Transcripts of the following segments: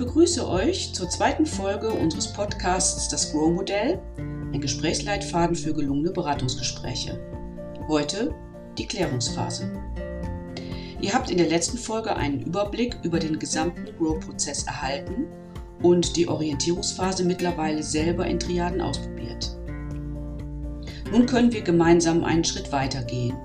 begrüße euch zur zweiten Folge unseres Podcasts Das Grow-Modell, ein Gesprächsleitfaden für gelungene Beratungsgespräche. Heute die Klärungsphase. Ihr habt in der letzten Folge einen Überblick über den gesamten Grow-Prozess erhalten und die Orientierungsphase mittlerweile selber in Triaden ausprobiert. Nun können wir gemeinsam einen Schritt weitergehen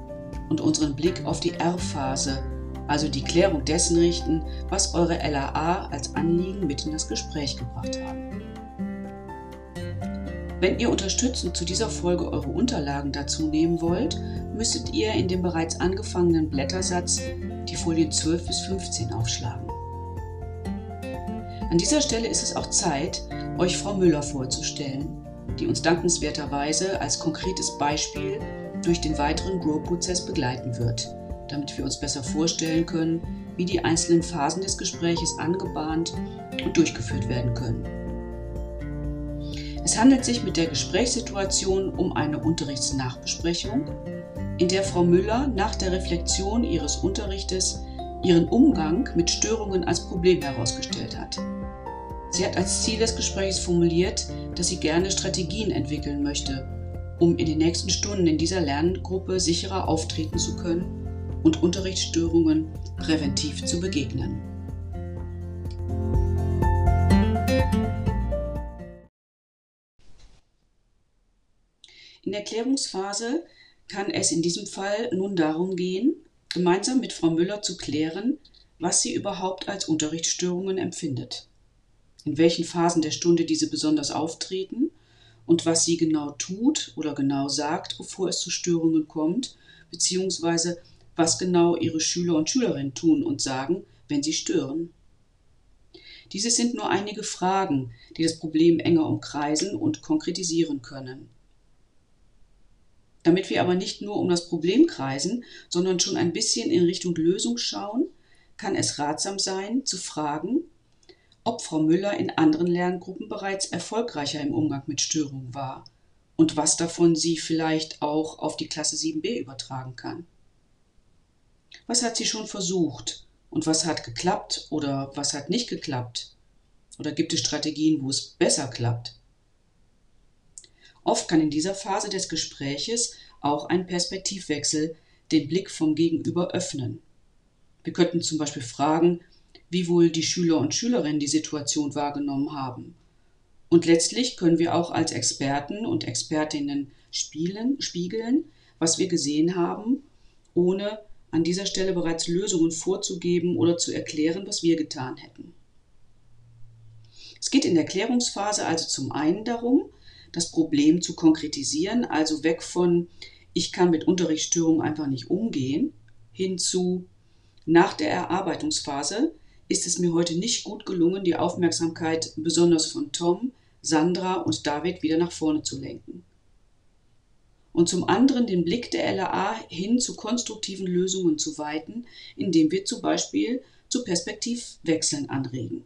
und unseren Blick auf die R-Phase also die Klärung dessen richten, was eure LAA als Anliegen mit in das Gespräch gebracht haben. Wenn ihr unterstützend zu dieser Folge eure Unterlagen dazu nehmen wollt, müsstet ihr in dem bereits angefangenen Blättersatz die Folien 12 bis 15 aufschlagen. An dieser Stelle ist es auch Zeit, euch Frau Müller vorzustellen, die uns dankenswerterweise als konkretes Beispiel durch den weiteren Grow-Prozess begleiten wird damit wir uns besser vorstellen können, wie die einzelnen Phasen des Gespräches angebahnt und durchgeführt werden können. Es handelt sich mit der Gesprächssituation um eine Unterrichtsnachbesprechung, in der Frau Müller nach der Reflexion ihres Unterrichtes ihren Umgang mit Störungen als Problem herausgestellt hat. Sie hat als Ziel des Gesprächs formuliert, dass sie gerne Strategien entwickeln möchte, um in den nächsten Stunden in dieser Lerngruppe sicherer auftreten zu können und Unterrichtsstörungen präventiv zu begegnen. In der Klärungsphase kann es in diesem Fall nun darum gehen, gemeinsam mit Frau Müller zu klären, was sie überhaupt als Unterrichtsstörungen empfindet, in welchen Phasen der Stunde diese besonders auftreten und was sie genau tut oder genau sagt, bevor es zu Störungen kommt, beziehungsweise was genau ihre Schüler und Schülerinnen tun und sagen, wenn sie stören. Diese sind nur einige Fragen, die das Problem enger umkreisen und konkretisieren können. Damit wir aber nicht nur um das Problem kreisen, sondern schon ein bisschen in Richtung Lösung schauen, kann es ratsam sein, zu fragen, ob Frau Müller in anderen Lerngruppen bereits erfolgreicher im Umgang mit Störungen war und was davon sie vielleicht auch auf die Klasse 7b übertragen kann. Was hat sie schon versucht? Und was hat geklappt oder was hat nicht geklappt? Oder gibt es Strategien, wo es besser klappt? Oft kann in dieser Phase des Gespräches auch ein Perspektivwechsel den Blick vom Gegenüber öffnen. Wir könnten zum Beispiel fragen, wie wohl die Schüler und Schülerinnen die Situation wahrgenommen haben. Und letztlich können wir auch als Experten und Expertinnen spielen, spiegeln, was wir gesehen haben, ohne an dieser Stelle bereits Lösungen vorzugeben oder zu erklären, was wir getan hätten. Es geht in der Klärungsphase also zum einen darum, das Problem zu konkretisieren, also weg von ich kann mit Unterrichtsstörungen einfach nicht umgehen, hin zu nach der Erarbeitungsphase ist es mir heute nicht gut gelungen, die Aufmerksamkeit besonders von Tom, Sandra und David wieder nach vorne zu lenken und zum anderen den Blick der LAA hin zu konstruktiven Lösungen zu weiten, indem wir zum Beispiel zu Perspektivwechseln anregen.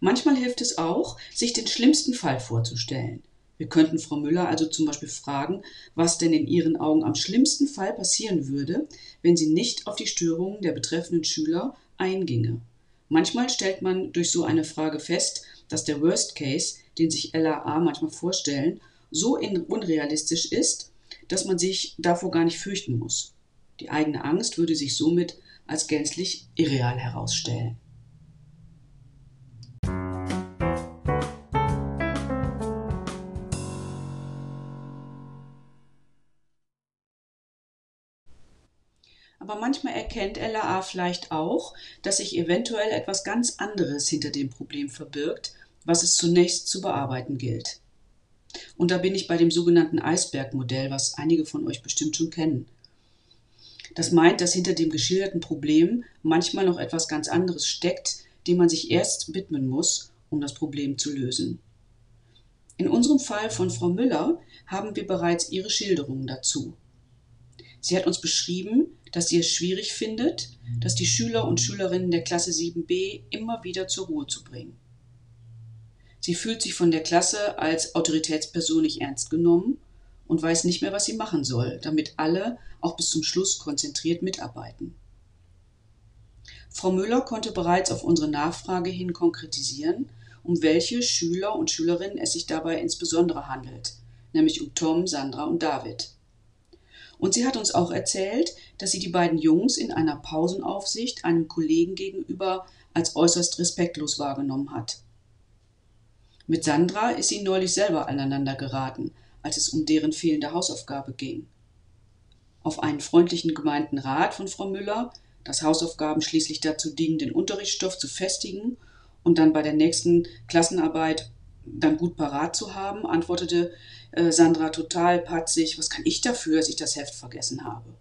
Manchmal hilft es auch, sich den schlimmsten Fall vorzustellen. Wir könnten Frau Müller also zum Beispiel fragen, was denn in ihren Augen am schlimmsten Fall passieren würde, wenn sie nicht auf die Störungen der betreffenden Schüler einginge. Manchmal stellt man durch so eine Frage fest, dass der Worst Case, den sich LAA manchmal vorstellen, so unrealistisch ist, dass man sich davor gar nicht fürchten muss. Die eigene Angst würde sich somit als gänzlich irreal herausstellen. Aber manchmal erkennt LAA vielleicht auch, dass sich eventuell etwas ganz anderes hinter dem Problem verbirgt, was es zunächst zu bearbeiten gilt. Und da bin ich bei dem sogenannten Eisbergmodell, was einige von euch bestimmt schon kennen. Das meint, dass hinter dem geschilderten Problem manchmal noch etwas ganz anderes steckt, dem man sich erst widmen muss, um das Problem zu lösen. In unserem Fall von Frau Müller haben wir bereits ihre Schilderungen dazu. Sie hat uns beschrieben, dass sie es schwierig findet, dass die Schüler und Schülerinnen der Klasse 7b immer wieder zur Ruhe zu bringen. Sie fühlt sich von der Klasse als Autoritätsperson nicht ernst genommen und weiß nicht mehr, was sie machen soll, damit alle auch bis zum Schluss konzentriert mitarbeiten. Frau Müller konnte bereits auf unsere Nachfrage hin konkretisieren, um welche Schüler und Schülerinnen es sich dabei insbesondere handelt, nämlich um Tom, Sandra und David. Und sie hat uns auch erzählt, dass sie die beiden Jungs in einer Pausenaufsicht einem Kollegen gegenüber als äußerst respektlos wahrgenommen hat. Mit Sandra ist sie neulich selber aneinander geraten, als es um deren fehlende Hausaufgabe ging. Auf einen freundlichen gemeinten Rat von Frau Müller, dass Hausaufgaben schließlich dazu dienen, den Unterrichtsstoff zu festigen und dann bei der nächsten Klassenarbeit dann gut parat zu haben, antwortete äh, Sandra total patzig, was kann ich dafür, dass ich das Heft vergessen habe?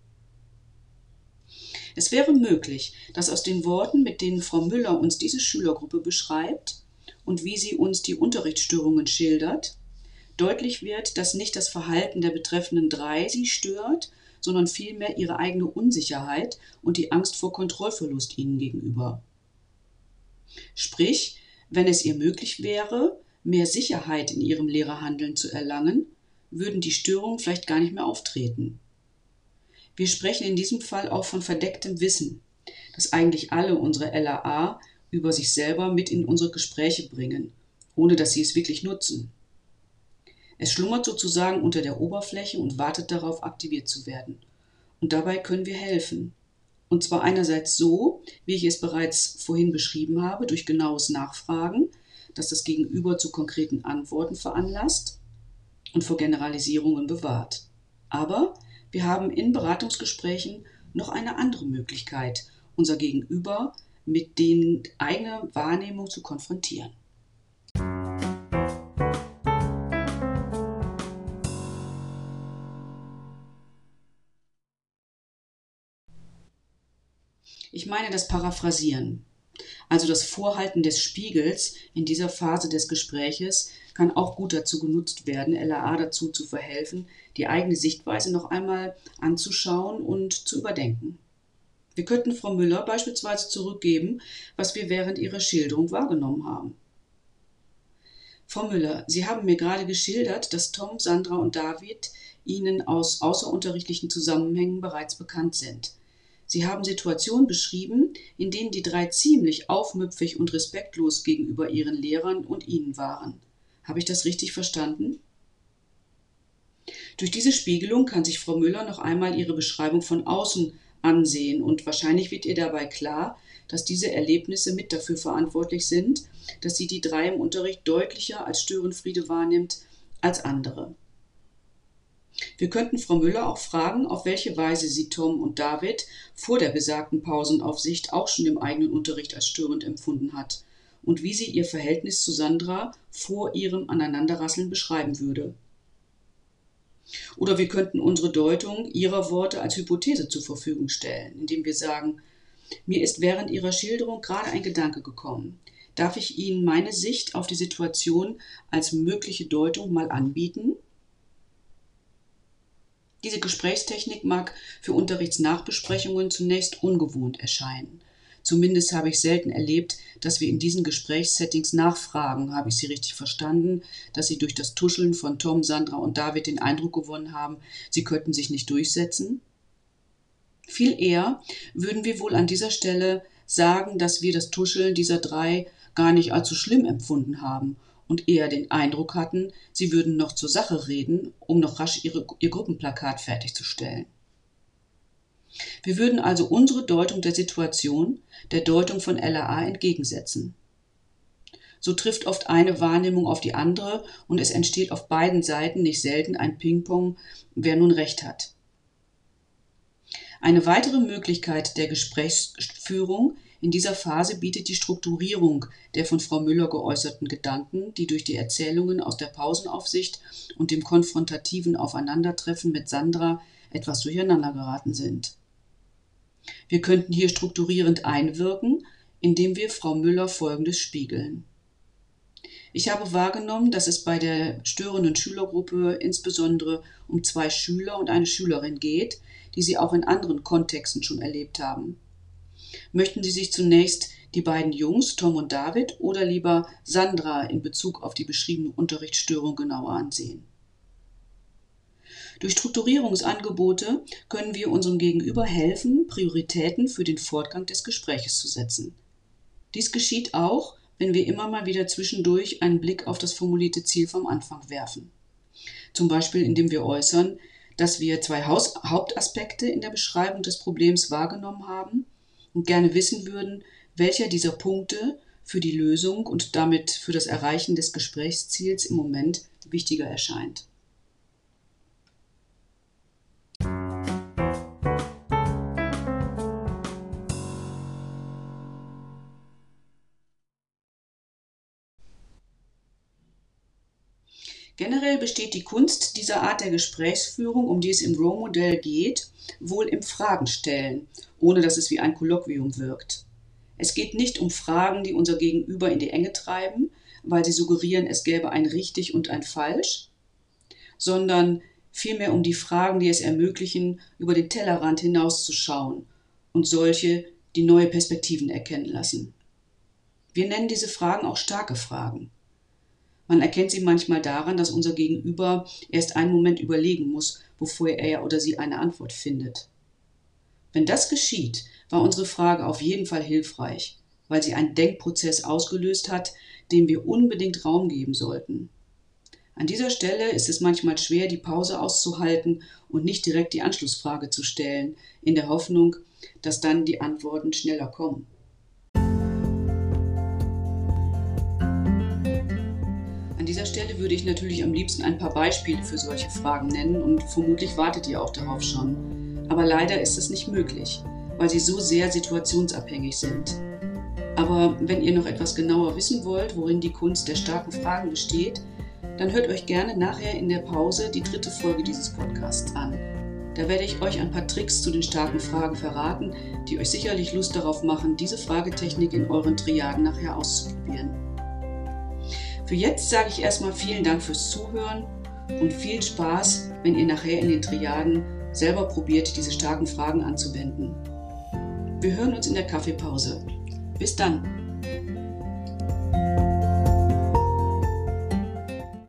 Es wäre möglich, dass aus den Worten, mit denen Frau Müller uns diese Schülergruppe beschreibt und wie sie uns die Unterrichtsstörungen schildert, deutlich wird, dass nicht das Verhalten der betreffenden drei sie stört, sondern vielmehr ihre eigene Unsicherheit und die Angst vor Kontrollverlust ihnen gegenüber. Sprich, wenn es ihr möglich wäre, mehr Sicherheit in ihrem Lehrerhandeln zu erlangen, würden die Störungen vielleicht gar nicht mehr auftreten. Wir sprechen in diesem Fall auch von verdecktem Wissen, das eigentlich alle unsere LAA über sich selber mit in unsere Gespräche bringen, ohne dass sie es wirklich nutzen. Es schlummert sozusagen unter der Oberfläche und wartet darauf, aktiviert zu werden. Und dabei können wir helfen. Und zwar einerseits so, wie ich es bereits vorhin beschrieben habe, durch genaues Nachfragen, das das Gegenüber zu konkreten Antworten veranlasst und vor Generalisierungen bewahrt. Aber wir haben in Beratungsgesprächen noch eine andere Möglichkeit, unser Gegenüber mit den eigenen Wahrnehmung zu konfrontieren. Ich meine das Paraphrasieren. Also das Vorhalten des Spiegels in dieser Phase des Gespräches kann auch gut dazu genutzt werden, LAA dazu zu verhelfen, die eigene Sichtweise noch einmal anzuschauen und zu überdenken. Wir könnten Frau Müller beispielsweise zurückgeben, was wir während ihrer Schilderung wahrgenommen haben. Frau Müller, Sie haben mir gerade geschildert, dass Tom, Sandra und David Ihnen aus außerunterrichtlichen Zusammenhängen bereits bekannt sind. Sie haben Situationen beschrieben, in denen die drei ziemlich aufmüpfig und respektlos gegenüber ihren Lehrern und ihnen waren. Habe ich das richtig verstanden? Durch diese Spiegelung kann sich Frau Müller noch einmal ihre Beschreibung von außen ansehen und wahrscheinlich wird ihr dabei klar, dass diese Erlebnisse mit dafür verantwortlich sind, dass sie die drei im Unterricht deutlicher als Störenfriede wahrnimmt als andere. Wir könnten Frau Müller auch fragen, auf welche Weise sie Tom und David vor der besagten Pausenaufsicht auch schon im eigenen Unterricht als störend empfunden hat und wie sie ihr Verhältnis zu Sandra vor ihrem Aneinanderrasseln beschreiben würde. Oder wir könnten unsere Deutung ihrer Worte als Hypothese zur Verfügung stellen, indem wir sagen, mir ist während Ihrer Schilderung gerade ein Gedanke gekommen. Darf ich Ihnen meine Sicht auf die Situation als mögliche Deutung mal anbieten? Diese Gesprächstechnik mag für Unterrichtsnachbesprechungen zunächst ungewohnt erscheinen. Zumindest habe ich selten erlebt, dass wir in diesen Gesprächssettings nachfragen, habe ich Sie richtig verstanden, dass Sie durch das Tuscheln von Tom, Sandra und David den Eindruck gewonnen haben, Sie könnten sich nicht durchsetzen? Viel eher würden wir wohl an dieser Stelle sagen, dass wir das Tuscheln dieser drei gar nicht allzu schlimm empfunden haben und eher den Eindruck hatten, sie würden noch zur Sache reden, um noch rasch ihre, ihr Gruppenplakat fertigzustellen. Wir würden also unsere Deutung der Situation der Deutung von LAA entgegensetzen. So trifft oft eine Wahrnehmung auf die andere und es entsteht auf beiden Seiten nicht selten ein Ping-Pong, wer nun recht hat. Eine weitere Möglichkeit der Gesprächsführung in dieser Phase bietet die Strukturierung der von Frau Müller geäußerten Gedanken, die durch die Erzählungen aus der Pausenaufsicht und dem konfrontativen Aufeinandertreffen mit Sandra etwas durcheinander geraten sind. Wir könnten hier strukturierend einwirken, indem wir Frau Müller Folgendes spiegeln. Ich habe wahrgenommen, dass es bei der störenden Schülergruppe insbesondere um zwei Schüler und eine Schülerin geht, die Sie auch in anderen Kontexten schon erlebt haben. Möchten Sie sich zunächst die beiden Jungs, Tom und David, oder lieber Sandra in Bezug auf die beschriebene Unterrichtsstörung genauer ansehen? Durch Strukturierungsangebote können wir unserem Gegenüber helfen, Prioritäten für den Fortgang des Gespräches zu setzen. Dies geschieht auch, wenn wir immer mal wieder zwischendurch einen Blick auf das formulierte Ziel vom Anfang werfen. Zum Beispiel indem wir äußern, dass wir zwei Haus Hauptaspekte in der Beschreibung des Problems wahrgenommen haben und gerne wissen würden, welcher dieser Punkte für die Lösung und damit für das Erreichen des Gesprächsziels im Moment wichtiger erscheint. Generell besteht die Kunst dieser Art der Gesprächsführung, um die es im Row-Modell geht, wohl im Fragenstellen, ohne dass es wie ein Kolloquium wirkt. Es geht nicht um Fragen, die unser Gegenüber in die Enge treiben, weil sie suggerieren, es gäbe ein richtig und ein falsch, sondern vielmehr um die Fragen, die es ermöglichen, über den Tellerrand hinauszuschauen und solche, die neue Perspektiven erkennen lassen. Wir nennen diese Fragen auch starke Fragen. Man erkennt sie manchmal daran, dass unser Gegenüber erst einen Moment überlegen muss, bevor er oder sie eine Antwort findet. Wenn das geschieht, war unsere Frage auf jeden Fall hilfreich, weil sie einen Denkprozess ausgelöst hat, dem wir unbedingt Raum geben sollten. An dieser Stelle ist es manchmal schwer, die Pause auszuhalten und nicht direkt die Anschlussfrage zu stellen, in der Hoffnung, dass dann die Antworten schneller kommen. Dieser Stelle würde ich natürlich am liebsten ein paar Beispiele für solche Fragen nennen und vermutlich wartet ihr auch darauf schon. Aber leider ist es nicht möglich, weil sie so sehr situationsabhängig sind. Aber wenn ihr noch etwas genauer wissen wollt, worin die Kunst der starken Fragen besteht, dann hört euch gerne nachher in der Pause die dritte Folge dieses Podcasts an. Da werde ich euch ein paar Tricks zu den starken Fragen verraten, die euch sicherlich Lust darauf machen, diese Fragetechnik in euren Triaden nachher auszuprobieren. Für jetzt sage ich erstmal vielen Dank fürs Zuhören und viel Spaß, wenn ihr nachher in den Triaden selber probiert, diese starken Fragen anzuwenden. Wir hören uns in der Kaffeepause. Bis dann!